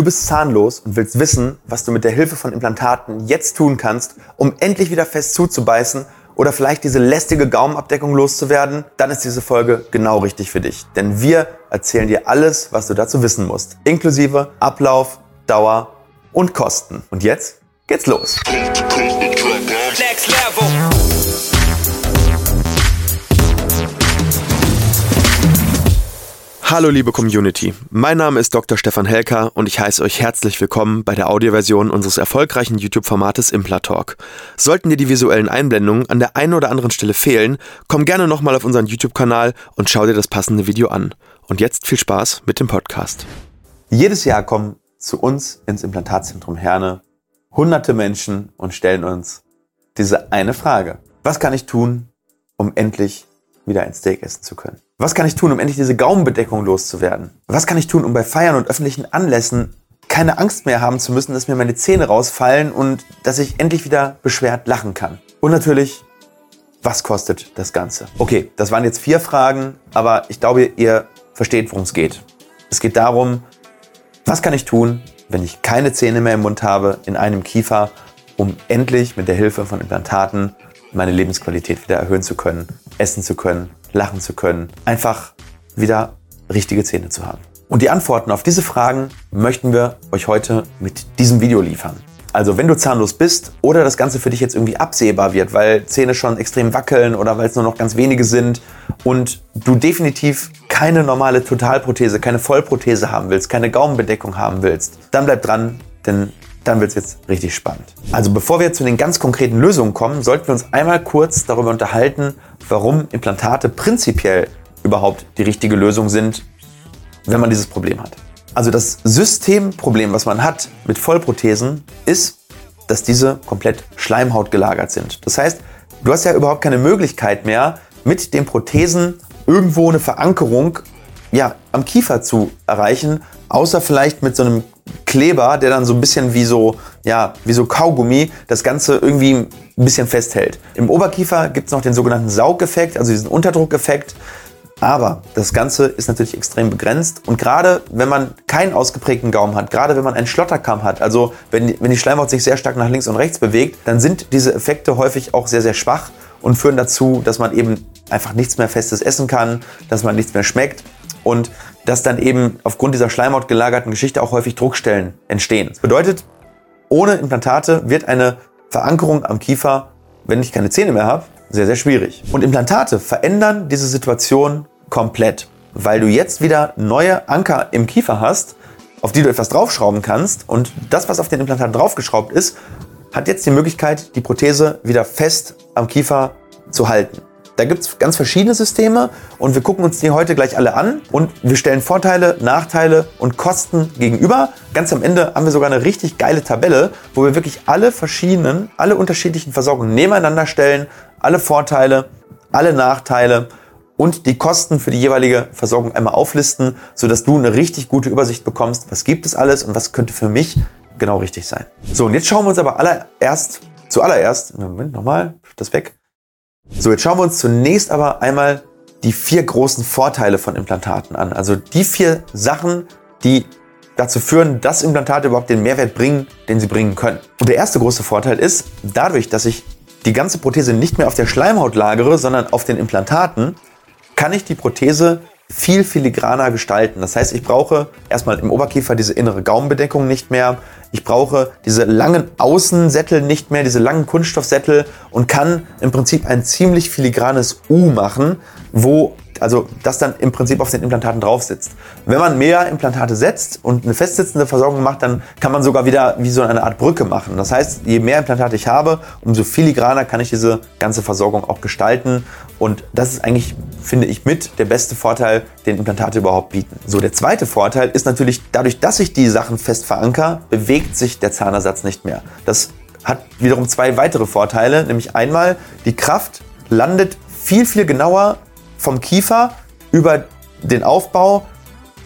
Du bist zahnlos und willst wissen, was du mit der Hilfe von Implantaten jetzt tun kannst, um endlich wieder fest zuzubeißen oder vielleicht diese lästige Gaumenabdeckung loszuwerden, dann ist diese Folge genau richtig für dich. Denn wir erzählen dir alles, was du dazu wissen musst, inklusive Ablauf, Dauer und Kosten. Und jetzt geht's los. Next level. Hallo liebe Community, mein Name ist Dr. Stefan Helker und ich heiße euch herzlich willkommen bei der Audioversion unseres erfolgreichen YouTube-Formates Implatalk. Sollten dir die visuellen Einblendungen an der einen oder anderen Stelle fehlen, komm gerne nochmal auf unseren YouTube-Kanal und schau dir das passende Video an. Und jetzt viel Spaß mit dem Podcast. Jedes Jahr kommen zu uns ins Implantatzentrum Herne hunderte Menschen und stellen uns diese eine Frage. Was kann ich tun, um endlich wieder ein Steak essen zu können? Was kann ich tun, um endlich diese Gaumenbedeckung loszuwerden? Was kann ich tun, um bei Feiern und öffentlichen Anlässen keine Angst mehr haben zu müssen, dass mir meine Zähne rausfallen und dass ich endlich wieder beschwert lachen kann? Und natürlich, was kostet das Ganze? Okay, das waren jetzt vier Fragen, aber ich glaube, ihr versteht, worum es geht. Es geht darum, was kann ich tun, wenn ich keine Zähne mehr im Mund habe, in einem Kiefer, um endlich mit der Hilfe von Implantaten meine Lebensqualität wieder erhöhen zu können, essen zu können, lachen zu können, einfach wieder richtige Zähne zu haben. Und die Antworten auf diese Fragen möchten wir euch heute mit diesem Video liefern. Also wenn du zahnlos bist oder das Ganze für dich jetzt irgendwie absehbar wird, weil Zähne schon extrem wackeln oder weil es nur noch ganz wenige sind und du definitiv keine normale Totalprothese, keine Vollprothese haben willst, keine Gaumenbedeckung haben willst, dann bleib dran, denn dann wird es jetzt richtig spannend. Also bevor wir zu den ganz konkreten Lösungen kommen, sollten wir uns einmal kurz darüber unterhalten, warum Implantate prinzipiell überhaupt die richtige Lösung sind, wenn man dieses Problem hat. Also das Systemproblem, was man hat mit Vollprothesen, ist, dass diese komplett Schleimhaut gelagert sind. Das heißt, du hast ja überhaupt keine Möglichkeit mehr, mit den Prothesen irgendwo eine Verankerung ja, am Kiefer zu erreichen, außer vielleicht mit so einem Kleber, der dann so ein bisschen wie so, ja, wie so Kaugummi das Ganze irgendwie ein bisschen festhält. Im Oberkiefer gibt es noch den sogenannten Saugeffekt, also diesen Unterdruckeffekt. Aber das Ganze ist natürlich extrem begrenzt und gerade wenn man keinen ausgeprägten Gaumen hat, gerade wenn man einen Schlotterkamm hat, also wenn, wenn die Schleimhaut sich sehr stark nach links und rechts bewegt, dann sind diese Effekte häufig auch sehr, sehr schwach und führen dazu, dass man eben einfach nichts mehr Festes essen kann, dass man nichts mehr schmeckt und dass dann eben aufgrund dieser Schleimhaut gelagerten Geschichte auch häufig Druckstellen entstehen. Das bedeutet, ohne Implantate wird eine Verankerung am Kiefer, wenn ich keine Zähne mehr habe, sehr, sehr schwierig. Und Implantate verändern diese Situation komplett, weil du jetzt wieder neue Anker im Kiefer hast, auf die du etwas draufschrauben kannst. Und das, was auf den Implantaten draufgeschraubt ist, hat jetzt die Möglichkeit, die Prothese wieder fest am Kiefer zu halten. Da gibt es ganz verschiedene Systeme und wir gucken uns die heute gleich alle an und wir stellen Vorteile, Nachteile und Kosten gegenüber. Ganz am Ende haben wir sogar eine richtig geile Tabelle, wo wir wirklich alle verschiedenen, alle unterschiedlichen Versorgungen nebeneinander stellen, alle Vorteile, alle Nachteile und die Kosten für die jeweilige Versorgung einmal auflisten, sodass du eine richtig gute Übersicht bekommst, was gibt es alles und was könnte für mich genau richtig sein. So, und jetzt schauen wir uns aber allererst, zuallererst, Moment, nochmal, das weg, so, jetzt schauen wir uns zunächst aber einmal die vier großen Vorteile von Implantaten an. Also die vier Sachen, die dazu führen, dass Implantate überhaupt den Mehrwert bringen, den sie bringen können. Und der erste große Vorteil ist, dadurch, dass ich die ganze Prothese nicht mehr auf der Schleimhaut lagere, sondern auf den Implantaten, kann ich die Prothese viel filigraner gestalten. Das heißt, ich brauche erstmal im Oberkiefer diese innere Gaumenbedeckung nicht mehr. Ich brauche diese langen Außensättel nicht mehr, diese langen Kunststoffsättel und kann im Prinzip ein ziemlich filigranes U machen, wo also das dann im Prinzip auf den Implantaten drauf sitzt. Wenn man mehr Implantate setzt und eine festsitzende Versorgung macht, dann kann man sogar wieder wie so eine Art Brücke machen. Das heißt, je mehr Implantate ich habe, umso filigraner kann ich diese ganze Versorgung auch gestalten. Und das ist eigentlich, finde ich, mit der beste Vorteil, den Implantate überhaupt bieten. So, der zweite Vorteil ist natürlich, dadurch, dass ich die Sachen fest veranker, bewegt sich der Zahnersatz nicht mehr. Das hat wiederum zwei weitere Vorteile, nämlich einmal die Kraft landet viel, viel genauer vom Kiefer über den Aufbau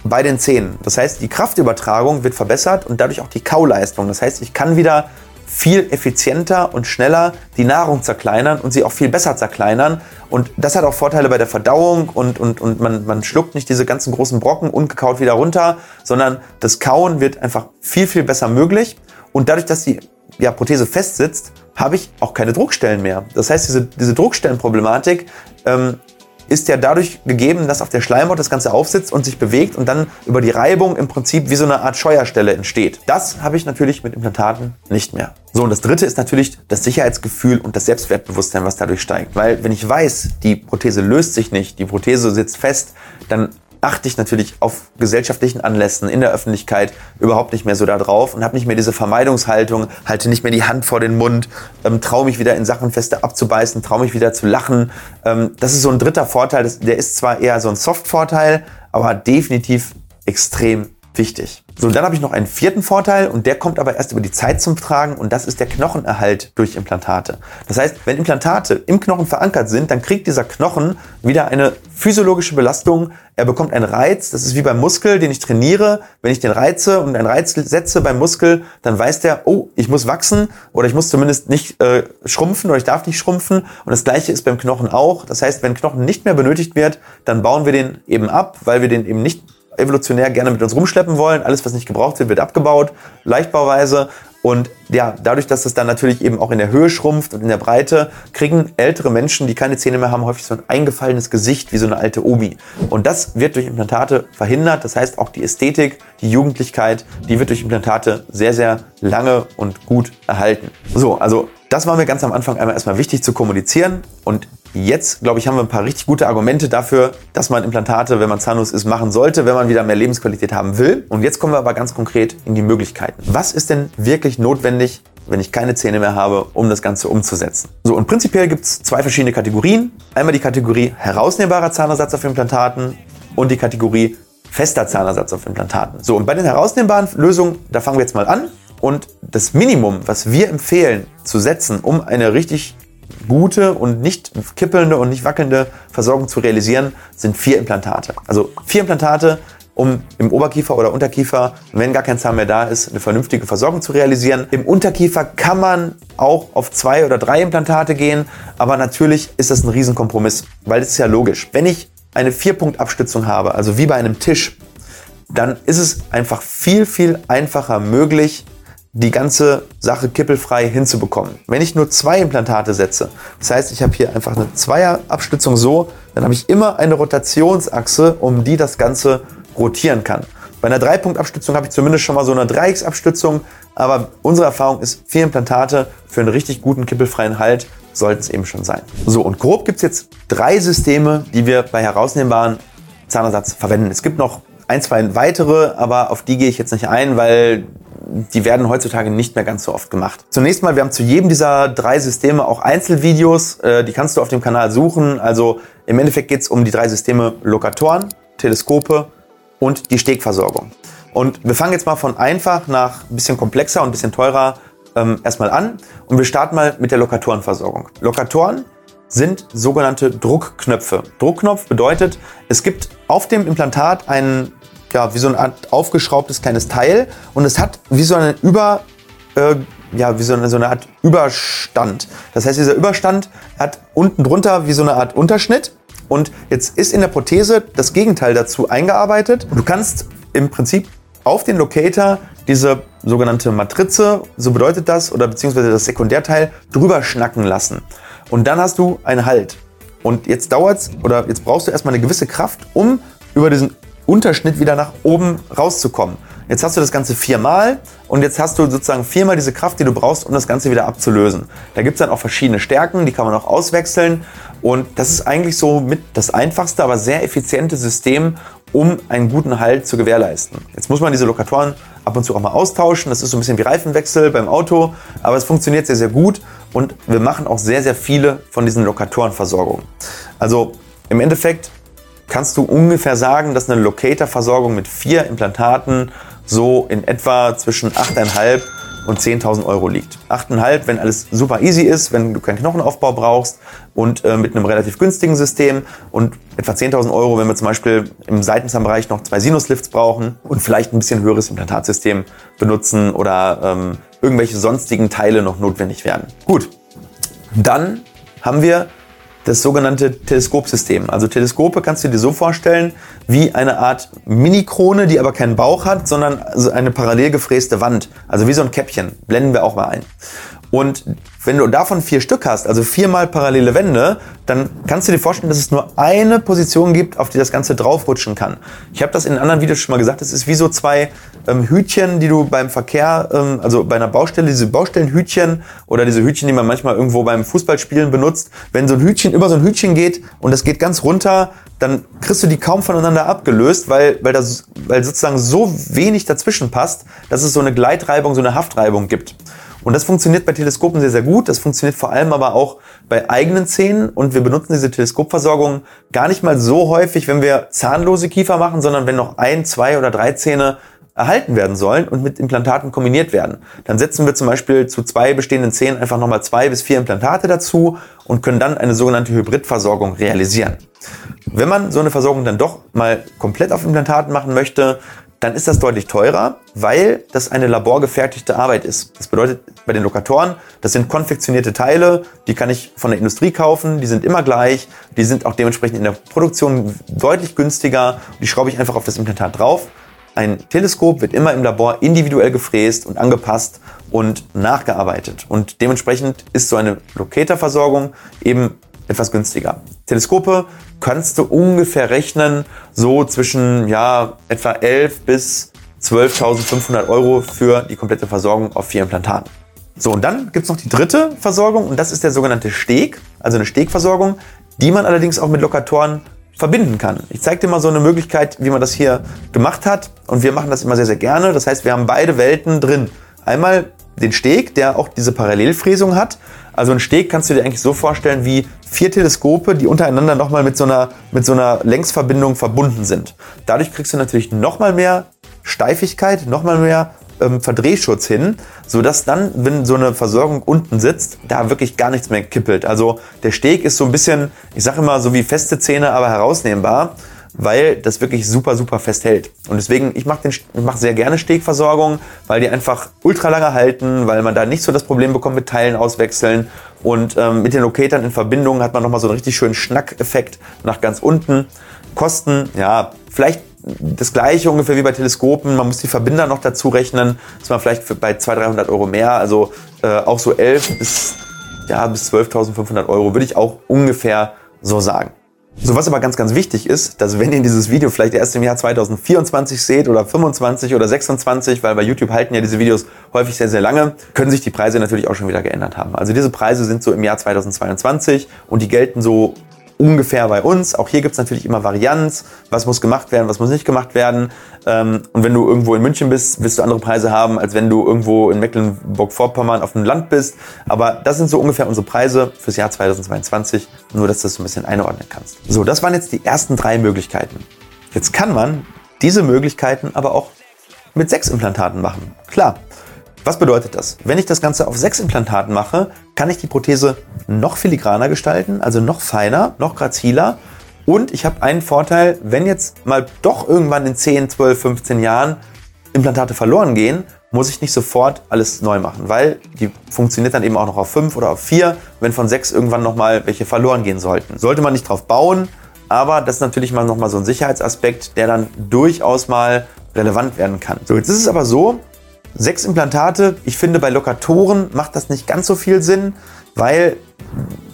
bei den Zähnen. Das heißt, die Kraftübertragung wird verbessert und dadurch auch die Kauleistung. Das heißt, ich kann wieder viel effizienter und schneller die Nahrung zerkleinern und sie auch viel besser zerkleinern. Und das hat auch Vorteile bei der Verdauung und, und, und man, man schluckt nicht diese ganzen großen Brocken ungekaut wieder runter, sondern das Kauen wird einfach viel, viel besser möglich. Und dadurch, dass die ja, Prothese festsitzt, habe ich auch keine Druckstellen mehr. Das heißt, diese, diese Druckstellenproblematik ähm, ist ja dadurch gegeben, dass auf der Schleimhaut das Ganze aufsitzt und sich bewegt und dann über die Reibung im Prinzip wie so eine Art Scheuerstelle entsteht. Das habe ich natürlich mit Implantaten nicht mehr. So, und das dritte ist natürlich das Sicherheitsgefühl und das Selbstwertbewusstsein, was dadurch steigt. Weil wenn ich weiß, die Prothese löst sich nicht, die Prothese sitzt fest, dann achte ich natürlich auf gesellschaftlichen Anlässen in der Öffentlichkeit überhaupt nicht mehr so da drauf und habe nicht mehr diese Vermeidungshaltung, halte nicht mehr die Hand vor den Mund, ähm, traue mich wieder in Sachen feste abzubeißen, traue mich wieder zu lachen. Ähm, das ist so ein dritter Vorteil, das, der ist zwar eher so ein Soft-Vorteil, aber definitiv extrem wichtig. So, dann habe ich noch einen vierten Vorteil und der kommt aber erst über die Zeit zum Tragen und das ist der Knochenerhalt durch Implantate. Das heißt, wenn Implantate im Knochen verankert sind, dann kriegt dieser Knochen wieder eine physiologische Belastung. Er bekommt einen Reiz, das ist wie beim Muskel, den ich trainiere. Wenn ich den reize und einen Reiz setze beim Muskel, dann weiß der, oh, ich muss wachsen oder ich muss zumindest nicht äh, schrumpfen oder ich darf nicht schrumpfen. Und das gleiche ist beim Knochen auch. Das heißt, wenn Knochen nicht mehr benötigt wird, dann bauen wir den eben ab, weil wir den eben nicht evolutionär gerne mit uns rumschleppen wollen. Alles, was nicht gebraucht wird, wird abgebaut, leichtbauweise. Und ja, dadurch, dass es dann natürlich eben auch in der Höhe schrumpft und in der Breite, kriegen ältere Menschen, die keine Zähne mehr haben, häufig so ein eingefallenes Gesicht wie so eine alte Omi. Und das wird durch Implantate verhindert. Das heißt, auch die Ästhetik, die Jugendlichkeit, die wird durch Implantate sehr, sehr lange und gut erhalten. So, also das war mir ganz am Anfang einmal erstmal wichtig zu kommunizieren. Und Jetzt, glaube ich, haben wir ein paar richtig gute Argumente dafür, dass man Implantate, wenn man zahnlos ist, machen sollte, wenn man wieder mehr Lebensqualität haben will. Und jetzt kommen wir aber ganz konkret in die Möglichkeiten. Was ist denn wirklich notwendig, wenn ich keine Zähne mehr habe, um das Ganze umzusetzen. So, und prinzipiell gibt es zwei verschiedene Kategorien. Einmal die Kategorie herausnehmbarer Zahnersatz auf Implantaten und die Kategorie fester Zahnersatz auf Implantaten. So, und bei den herausnehmbaren Lösungen, da fangen wir jetzt mal an. Und das Minimum, was wir empfehlen zu setzen, um eine richtig gute und nicht kippelnde und nicht wackelnde Versorgung zu realisieren, sind vier Implantate. Also vier Implantate, um im Oberkiefer oder Unterkiefer, wenn gar kein Zahn mehr da ist, eine vernünftige Versorgung zu realisieren. Im Unterkiefer kann man auch auf zwei oder drei Implantate gehen, aber natürlich ist das ein Riesenkompromiss, weil es ist ja logisch. Wenn ich eine Vierpunktabstützung habe, also wie bei einem Tisch, dann ist es einfach viel, viel einfacher möglich, die ganze Sache kippelfrei hinzubekommen. Wenn ich nur zwei Implantate setze, das heißt, ich habe hier einfach eine Zweierabstützung so, dann habe ich immer eine Rotationsachse, um die das Ganze rotieren kann. Bei einer Dreipunktabstützung habe ich zumindest schon mal so eine Dreiecksabstützung, aber unsere Erfahrung ist, vier Implantate für einen richtig guten kippelfreien Halt sollten es eben schon sein. So, und grob gibt es jetzt drei Systeme, die wir bei herausnehmbaren Zahnersatz verwenden. Es gibt noch ein, zwei weitere, aber auf die gehe ich jetzt nicht ein, weil die werden heutzutage nicht mehr ganz so oft gemacht. Zunächst mal, wir haben zu jedem dieser drei Systeme auch Einzelvideos, äh, die kannst du auf dem Kanal suchen. Also im Endeffekt geht es um die drei Systeme Lokatoren, Teleskope und die Stegversorgung. Und wir fangen jetzt mal von einfach nach ein bisschen komplexer und ein bisschen teurer ähm, erstmal an und wir starten mal mit der Lokatorenversorgung. Lokatoren sind sogenannte Druckknöpfe. Druckknopf bedeutet, es gibt auf dem Implantat einen ja, wie so Art aufgeschraubtes kleines Teil und es hat wie so eine Über, äh, ja, wie so eine, so eine Art Überstand. Das heißt, dieser Überstand hat unten drunter wie so eine Art Unterschnitt und jetzt ist in der Prothese das Gegenteil dazu eingearbeitet. Du kannst im Prinzip auf den Locator diese sogenannte Matrize, so bedeutet das, oder beziehungsweise das Sekundärteil, drüber schnacken lassen. Und dann hast du einen Halt. Und jetzt dauert's, oder jetzt brauchst du erstmal eine gewisse Kraft, um über diesen Unterschnitt wieder nach oben rauszukommen. Jetzt hast du das Ganze viermal und jetzt hast du sozusagen viermal diese Kraft, die du brauchst, um das Ganze wieder abzulösen. Da gibt es dann auch verschiedene Stärken, die kann man auch auswechseln. Und das ist eigentlich so mit das einfachste, aber sehr effiziente System, um einen guten Halt zu gewährleisten. Jetzt muss man diese Lokatoren ab und zu auch mal austauschen. Das ist so ein bisschen wie Reifenwechsel beim Auto, aber es funktioniert sehr, sehr gut und wir machen auch sehr, sehr viele von diesen Lokatorenversorgungen. Also im Endeffekt kannst du ungefähr sagen, dass eine Locator-Versorgung mit vier Implantaten so in etwa zwischen 8,5 und 10.000 Euro liegt. 8,5, wenn alles super easy ist, wenn du keinen Knochenaufbau brauchst und äh, mit einem relativ günstigen System und etwa 10.000 Euro, wenn wir zum Beispiel im Seitenzahnbereich noch zwei Sinuslifts brauchen und vielleicht ein bisschen höheres Implantatsystem benutzen oder ähm, irgendwelche sonstigen Teile noch notwendig werden. Gut, dann haben wir das sogenannte Teleskopsystem. Also Teleskope kannst du dir so vorstellen wie eine Art Mini-Krone, die aber keinen Bauch hat, sondern eine parallel gefräste Wand. Also wie so ein Käppchen. Blenden wir auch mal ein. Und wenn du davon vier Stück hast, also viermal parallele Wände, dann kannst du dir vorstellen, dass es nur eine Position gibt, auf die das Ganze draufrutschen kann. Ich habe das in anderen Videos schon mal gesagt, es ist wie so zwei ähm, Hütchen, die du beim Verkehr, ähm, also bei einer Baustelle, diese Baustellenhütchen oder diese Hütchen, die man manchmal irgendwo beim Fußballspielen benutzt. Wenn so ein Hütchen über so ein Hütchen geht und das geht ganz runter, dann kriegst du die kaum voneinander abgelöst, weil, weil, das, weil sozusagen so wenig dazwischen passt, dass es so eine Gleitreibung, so eine Haftreibung gibt. Und das funktioniert bei Teleskopen sehr, sehr gut. Das funktioniert vor allem aber auch bei eigenen Zähnen. Und wir benutzen diese Teleskopversorgung gar nicht mal so häufig, wenn wir zahnlose Kiefer machen, sondern wenn noch ein, zwei oder drei Zähne erhalten werden sollen und mit Implantaten kombiniert werden. Dann setzen wir zum Beispiel zu zwei bestehenden Zähnen einfach nochmal zwei bis vier Implantate dazu und können dann eine sogenannte Hybridversorgung realisieren. Wenn man so eine Versorgung dann doch mal komplett auf Implantaten machen möchte, dann ist das deutlich teurer, weil das eine laborgefertigte Arbeit ist. Das bedeutet bei den Lokatoren, das sind konfektionierte Teile, die kann ich von der Industrie kaufen, die sind immer gleich, die sind auch dementsprechend in der Produktion deutlich günstiger, die schraube ich einfach auf das Implantat drauf. Ein Teleskop wird immer im Labor individuell gefräst und angepasst und nachgearbeitet. Und dementsprechend ist so eine Locator-Versorgung eben etwas günstiger. Teleskope kannst du ungefähr rechnen, so zwischen ja, etwa 11 bis 12.500 Euro für die komplette Versorgung auf vier Implantaten. So, und dann gibt es noch die dritte Versorgung und das ist der sogenannte Steg, also eine Stegversorgung, die man allerdings auch mit Lokatoren verbinden kann. Ich zeige dir mal so eine Möglichkeit, wie man das hier gemacht hat und wir machen das immer sehr, sehr gerne. Das heißt, wir haben beide Welten drin. Einmal den Steg, der auch diese Parallelfräsung hat. Also ein Steg kannst du dir eigentlich so vorstellen wie vier Teleskope, die untereinander nochmal mit so einer, mit so einer Längsverbindung verbunden sind. Dadurch kriegst du natürlich nochmal mehr Steifigkeit, nochmal mehr ähm, Verdrehschutz hin, sodass dann, wenn so eine Versorgung unten sitzt, da wirklich gar nichts mehr kippelt. Also der Steg ist so ein bisschen, ich sage immer so wie feste Zähne, aber herausnehmbar weil das wirklich super, super fest hält. Und deswegen, ich mache mach sehr gerne Stegversorgung, weil die einfach ultra lange halten, weil man da nicht so das Problem bekommt mit Teilen auswechseln. Und ähm, mit den Locatern in Verbindung hat man nochmal so einen richtig schönen Schnackeffekt nach ganz unten. Kosten, ja, vielleicht das gleiche ungefähr wie bei Teleskopen. Man muss die Verbinder noch dazu rechnen. Ist man vielleicht bei 200, 300 Euro mehr. Also äh, auch so 11 bis, ja, bis 12.500 Euro würde ich auch ungefähr so sagen. So, was aber ganz, ganz wichtig ist, dass wenn ihr dieses Video vielleicht erst im Jahr 2024 seht oder 25 oder 26, weil bei YouTube halten ja diese Videos häufig sehr, sehr lange, können sich die Preise natürlich auch schon wieder geändert haben. Also diese Preise sind so im Jahr 2022 und die gelten so ungefähr bei uns. Auch hier gibt es natürlich immer Varianz, was muss gemacht werden, was muss nicht gemacht werden. Ähm, und wenn du irgendwo in München bist, wirst du andere Preise haben, als wenn du irgendwo in Mecklenburg-Vorpommern auf dem Land bist. Aber das sind so ungefähr unsere Preise fürs Jahr 2022, nur dass du das so ein bisschen einordnen kannst. So, das waren jetzt die ersten drei Möglichkeiten. Jetzt kann man diese Möglichkeiten aber auch mit sechs Implantaten machen. Klar, was bedeutet das? Wenn ich das Ganze auf sechs Implantaten mache, kann ich die Prothese noch filigraner gestalten, also noch feiner, noch graziler. Und ich habe einen Vorteil, wenn jetzt mal doch irgendwann in 10, 12, 15 Jahren Implantate verloren gehen, muss ich nicht sofort alles neu machen, weil die funktioniert dann eben auch noch auf 5 oder auf 4, wenn von 6 irgendwann nochmal welche verloren gehen sollten. Sollte man nicht drauf bauen, aber das ist natürlich mal nochmal so ein Sicherheitsaspekt, der dann durchaus mal relevant werden kann. So, jetzt ist es aber so, Sechs Implantate, ich finde bei Lokatoren macht das nicht ganz so viel Sinn, weil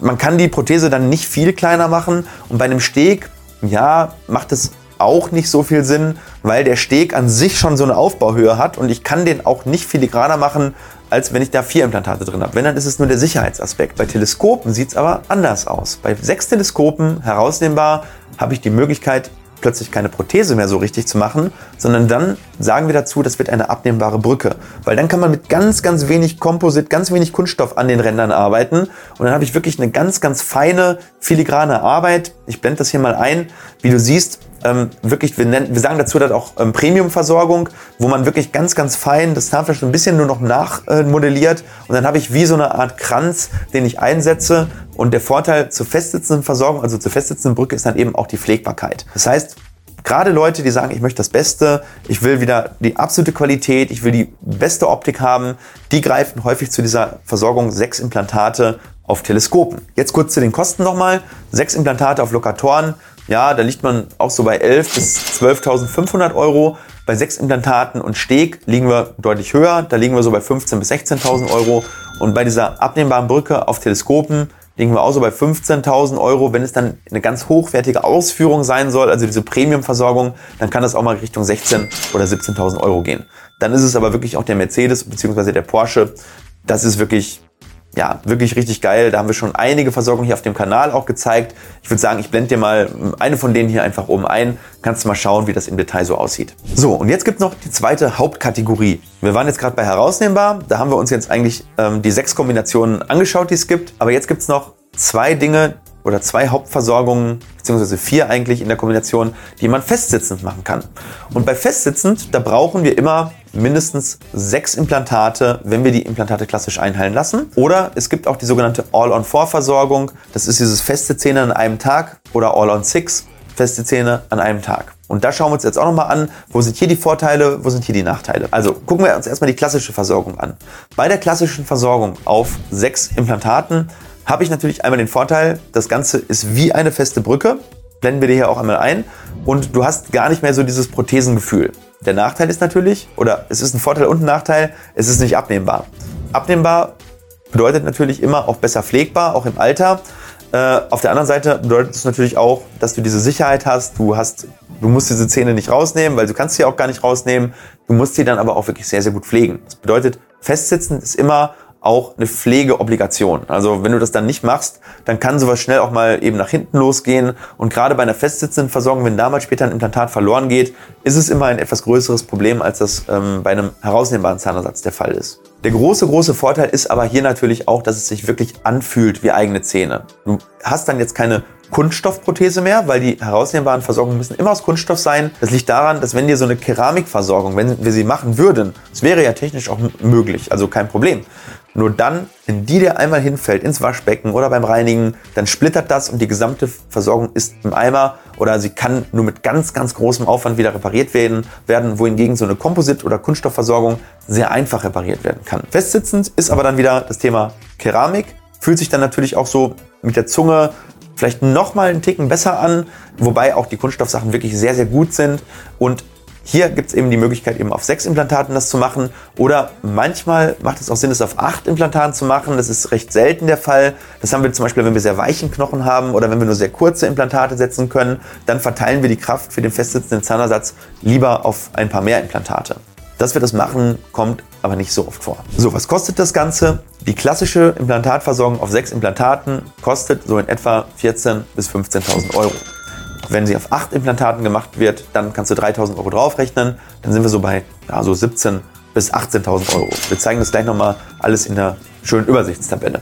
man kann die Prothese dann nicht viel kleiner machen und bei einem Steg, ja, macht es auch nicht so viel Sinn, weil der Steg an sich schon so eine Aufbauhöhe hat und ich kann den auch nicht filigraner machen, als wenn ich da vier Implantate drin habe. Wenn, dann ist es nur der Sicherheitsaspekt. Bei Teleskopen sieht es aber anders aus. Bei sechs Teleskopen herausnehmbar habe ich die Möglichkeit, plötzlich keine Prothese mehr so richtig zu machen, sondern dann sagen wir dazu, das wird eine abnehmbare Brücke. Weil dann kann man mit ganz, ganz wenig Komposit, ganz wenig Kunststoff an den Rändern arbeiten und dann habe ich wirklich eine ganz, ganz feine, filigrane Arbeit. Ich blende das hier mal ein. Wie du siehst, ähm, wirklich, wir, nennen, wir sagen dazu dann auch ähm, Premium-Versorgung, wo man wirklich ganz, ganz fein das Zahnfleisch ein bisschen nur noch nachmodelliert äh, und dann habe ich wie so eine Art Kranz, den ich einsetze und der Vorteil zur festsitzenden Versorgung, also zur festsitzenden Brücke, ist dann eben auch die Pflegbarkeit. Das heißt, gerade Leute, die sagen, ich möchte das Beste, ich will wieder die absolute Qualität, ich will die beste Optik haben, die greifen häufig zu dieser Versorgung sechs Implantate auf Teleskopen. Jetzt kurz zu den Kosten nochmal. Sechs Implantate auf Lokatoren, ja, da liegt man auch so bei 11.000 bis 12.500 Euro. Bei sechs Implantaten und Steg liegen wir deutlich höher, da liegen wir so bei 15.000 bis 16.000 Euro. Und bei dieser abnehmbaren Brücke auf Teleskopen liegen wir auch so bei 15.000 Euro. Wenn es dann eine ganz hochwertige Ausführung sein soll, also diese Premium-Versorgung, dann kann das auch mal Richtung 16.000 oder 17.000 Euro gehen. Dann ist es aber wirklich auch der Mercedes bzw. der Porsche. Das ist wirklich ja, wirklich richtig geil. Da haben wir schon einige Versorgungen hier auf dem Kanal auch gezeigt. Ich würde sagen, ich blende dir mal eine von denen hier einfach oben ein. Kannst du mal schauen, wie das im Detail so aussieht. So, und jetzt gibt es noch die zweite Hauptkategorie. Wir waren jetzt gerade bei herausnehmbar. Da haben wir uns jetzt eigentlich ähm, die sechs Kombinationen angeschaut, die es gibt. Aber jetzt gibt es noch zwei Dinge, oder zwei Hauptversorgungen, beziehungsweise vier eigentlich in der Kombination, die man festsitzend machen kann. Und bei festsitzend, da brauchen wir immer mindestens sechs Implantate, wenn wir die Implantate klassisch einheilen lassen. Oder es gibt auch die sogenannte All-on-4-Versorgung. Das ist dieses feste Zähne an einem Tag oder All-on-6, feste Zähne an einem Tag. Und da schauen wir uns jetzt auch nochmal an, wo sind hier die Vorteile, wo sind hier die Nachteile. Also gucken wir uns erstmal die klassische Versorgung an. Bei der klassischen Versorgung auf sechs Implantaten habe ich natürlich einmal den Vorteil, das Ganze ist wie eine feste Brücke. Blenden wir dir hier auch einmal ein. Und du hast gar nicht mehr so dieses Prothesengefühl. Der Nachteil ist natürlich, oder es ist ein Vorteil und ein Nachteil, es ist nicht abnehmbar. Abnehmbar bedeutet natürlich immer auch besser pflegbar, auch im Alter. Äh, auf der anderen Seite bedeutet es natürlich auch, dass du diese Sicherheit hast. Du hast, du musst diese Zähne nicht rausnehmen, weil du kannst sie auch gar nicht rausnehmen. Du musst sie dann aber auch wirklich sehr, sehr gut pflegen. Das bedeutet, festsitzen ist immer auch eine Pflegeobligation. Also wenn du das dann nicht machst, dann kann sowas schnell auch mal eben nach hinten losgehen. Und gerade bei einer festsitzenden Versorgung, wenn damals später ein Implantat verloren geht, ist es immer ein etwas größeres Problem, als das ähm, bei einem herausnehmbaren Zahnersatz der Fall ist. Der große, große Vorteil ist aber hier natürlich auch, dass es sich wirklich anfühlt wie eigene Zähne. Du hast dann jetzt keine Kunststoffprothese mehr, weil die herausnehmbaren Versorgungen müssen immer aus Kunststoff sein. Das liegt daran, dass wenn dir so eine Keramikversorgung, wenn wir sie machen würden, das wäre ja technisch auch möglich, also kein Problem. Nur dann, wenn die dir einmal hinfällt ins Waschbecken oder beim Reinigen, dann splittert das und die gesamte Versorgung ist im Eimer oder sie kann nur mit ganz, ganz großem Aufwand wieder repariert werden, werden wohingegen so eine Komposit- oder Kunststoffversorgung sehr einfach repariert werden kann. Festsitzend ist aber dann wieder das Thema Keramik, fühlt sich dann natürlich auch so mit der Zunge vielleicht noch mal einen Ticken besser an, wobei auch die Kunststoffsachen wirklich sehr, sehr gut sind und hier gibt es eben die Möglichkeit, eben auf sechs Implantaten das zu machen. Oder manchmal macht es auch Sinn, es auf acht Implantaten zu machen. Das ist recht selten der Fall. Das haben wir zum Beispiel, wenn wir sehr weichen Knochen haben oder wenn wir nur sehr kurze Implantate setzen können. Dann verteilen wir die Kraft für den festsitzenden Zahnersatz lieber auf ein paar mehr Implantate. Dass wir das machen, kommt aber nicht so oft vor. So, was kostet das Ganze? Die klassische Implantatversorgung auf sechs Implantaten kostet so in etwa 14.000 bis 15.000 Euro. Wenn sie auf acht Implantaten gemacht wird, dann kannst du 3000 Euro draufrechnen. Dann sind wir so bei ja, so 17 bis 18.000 Euro. Wir zeigen das gleich nochmal alles in der schönen Übersichtstabelle.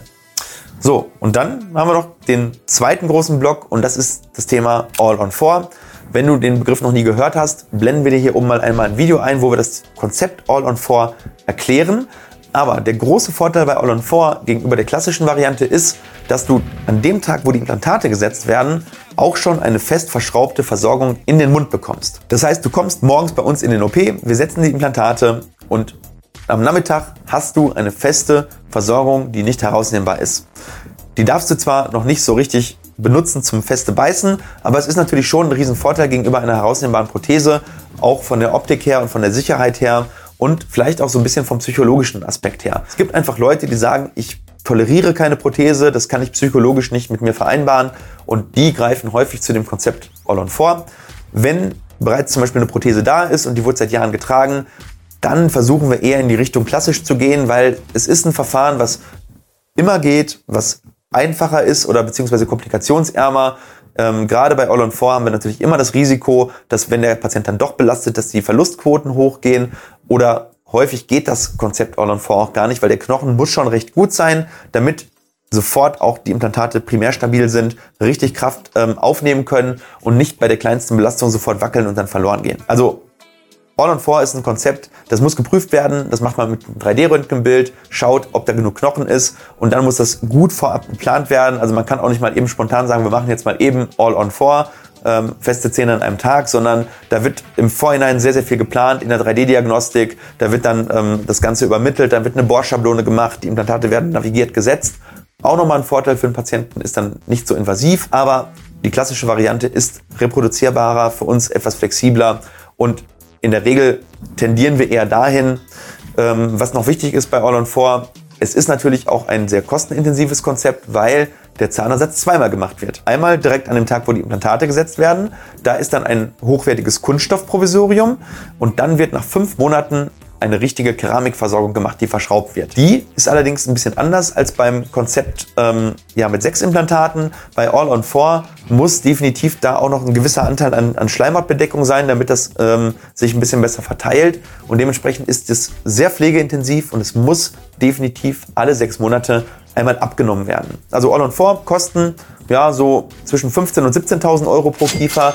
So, und dann haben wir noch den zweiten großen Block und das ist das Thema All on 4. Wenn du den Begriff noch nie gehört hast, blenden wir dir hier oben mal einmal ein Video ein, wo wir das Konzept All on 4 erklären. Aber der große Vorteil bei All on 4 gegenüber der klassischen Variante ist, dass du an dem Tag, wo die Implantate gesetzt werden, auch schon eine fest verschraubte Versorgung in den Mund bekommst. Das heißt, du kommst morgens bei uns in den OP, wir setzen die Implantate und am Nachmittag hast du eine feste Versorgung, die nicht herausnehmbar ist. Die darfst du zwar noch nicht so richtig benutzen zum feste Beißen, aber es ist natürlich schon ein Riesenvorteil gegenüber einer herausnehmbaren Prothese, auch von der Optik her und von der Sicherheit her und vielleicht auch so ein bisschen vom psychologischen Aspekt her. Es gibt einfach Leute, die sagen, ich toleriere keine Prothese, das kann ich psychologisch nicht mit mir vereinbaren und die greifen häufig zu dem Konzept All-on vor. Wenn bereits zum Beispiel eine Prothese da ist und die wurde seit Jahren getragen, dann versuchen wir eher in die Richtung klassisch zu gehen, weil es ist ein Verfahren, was immer geht, was einfacher ist oder beziehungsweise komplikationsärmer. Ähm, gerade bei All on 4 haben wir natürlich immer das Risiko, dass wenn der Patient dann doch belastet, dass die Verlustquoten hochgehen oder häufig geht das Konzept All on 4 auch gar nicht, weil der Knochen muss schon recht gut sein, damit sofort auch die Implantate primär stabil sind, richtig Kraft ähm, aufnehmen können und nicht bei der kleinsten Belastung sofort wackeln und dann verloren gehen. Also All on 4 ist ein Konzept, das muss geprüft werden, das macht man mit einem 3D-Röntgenbild, schaut, ob da genug Knochen ist und dann muss das gut vorab geplant werden. Also man kann auch nicht mal eben spontan sagen, wir machen jetzt mal eben All on 4, ähm, feste Zähne an einem Tag, sondern da wird im Vorhinein sehr, sehr viel geplant in der 3D-Diagnostik. Da wird dann ähm, das Ganze übermittelt, dann wird eine Bohrschablone gemacht, die Implantate werden navigiert, gesetzt. Auch nochmal ein Vorteil für den Patienten, ist dann nicht so invasiv, aber die klassische Variante ist reproduzierbarer, für uns etwas flexibler und in der Regel tendieren wir eher dahin, ähm, was noch wichtig ist bei All on 4, es ist natürlich auch ein sehr kostenintensives Konzept, weil der Zahnersatz zweimal gemacht wird. Einmal direkt an dem Tag, wo die Implantate gesetzt werden. Da ist dann ein hochwertiges Kunststoffprovisorium und dann wird nach fünf Monaten eine richtige Keramikversorgung gemacht, die verschraubt wird. Die ist allerdings ein bisschen anders als beim Konzept ähm, ja, mit sechs Implantaten. Bei All on Four muss definitiv da auch noch ein gewisser Anteil an, an Schleimhautbedeckung sein, damit das ähm, sich ein bisschen besser verteilt. Und dementsprechend ist es sehr pflegeintensiv und es muss definitiv alle sechs Monate einmal abgenommen werden. Also All on Four kosten ja so zwischen 15.000 und 17.000 Euro pro Kiefer.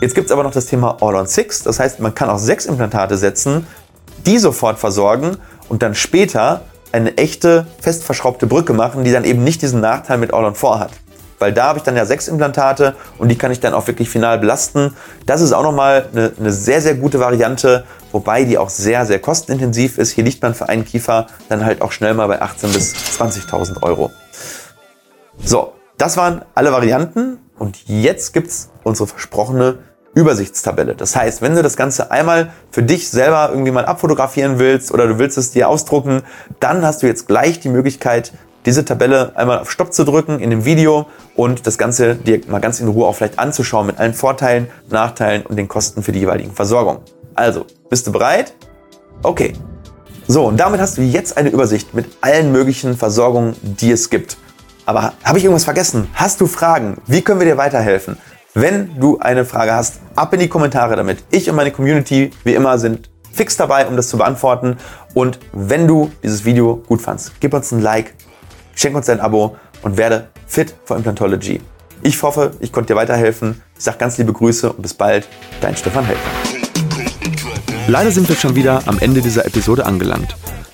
Jetzt gibt es aber noch das Thema All on Six. Das heißt, man kann auch sechs Implantate setzen, die sofort versorgen und dann später eine echte fest verschraubte Brücke machen, die dann eben nicht diesen Nachteil mit All on Four hat. Weil da habe ich dann ja sechs Implantate und die kann ich dann auch wirklich final belasten. Das ist auch nochmal eine, eine sehr, sehr gute Variante, wobei die auch sehr, sehr kostenintensiv ist. Hier liegt man für einen Kiefer dann halt auch schnell mal bei 18.000 bis 20.000 Euro. So, das waren alle Varianten und jetzt gibt es unsere versprochene Übersichtstabelle. Das heißt, wenn du das Ganze einmal für dich selber irgendwie mal abfotografieren willst oder du willst es dir ausdrucken, dann hast du jetzt gleich die Möglichkeit, diese Tabelle einmal auf Stopp zu drücken in dem Video und das Ganze dir mal ganz in Ruhe auch vielleicht anzuschauen mit allen Vorteilen, Nachteilen und den Kosten für die jeweiligen Versorgung. Also, bist du bereit? Okay. So, und damit hast du jetzt eine Übersicht mit allen möglichen Versorgungen, die es gibt. Aber habe ich irgendwas vergessen? Hast du Fragen? Wie können wir dir weiterhelfen? Wenn du eine Frage hast, ab in die Kommentare damit. Ich und meine Community, wie immer, sind fix dabei, um das zu beantworten. Und wenn du dieses Video gut fandst, gib uns ein Like, schenk uns ein Abo und werde fit for Implantology. Ich hoffe, ich konnte dir weiterhelfen. Ich sage ganz liebe Grüße und bis bald, dein Stefan Helfer. Leider sind wir schon wieder am Ende dieser Episode angelangt.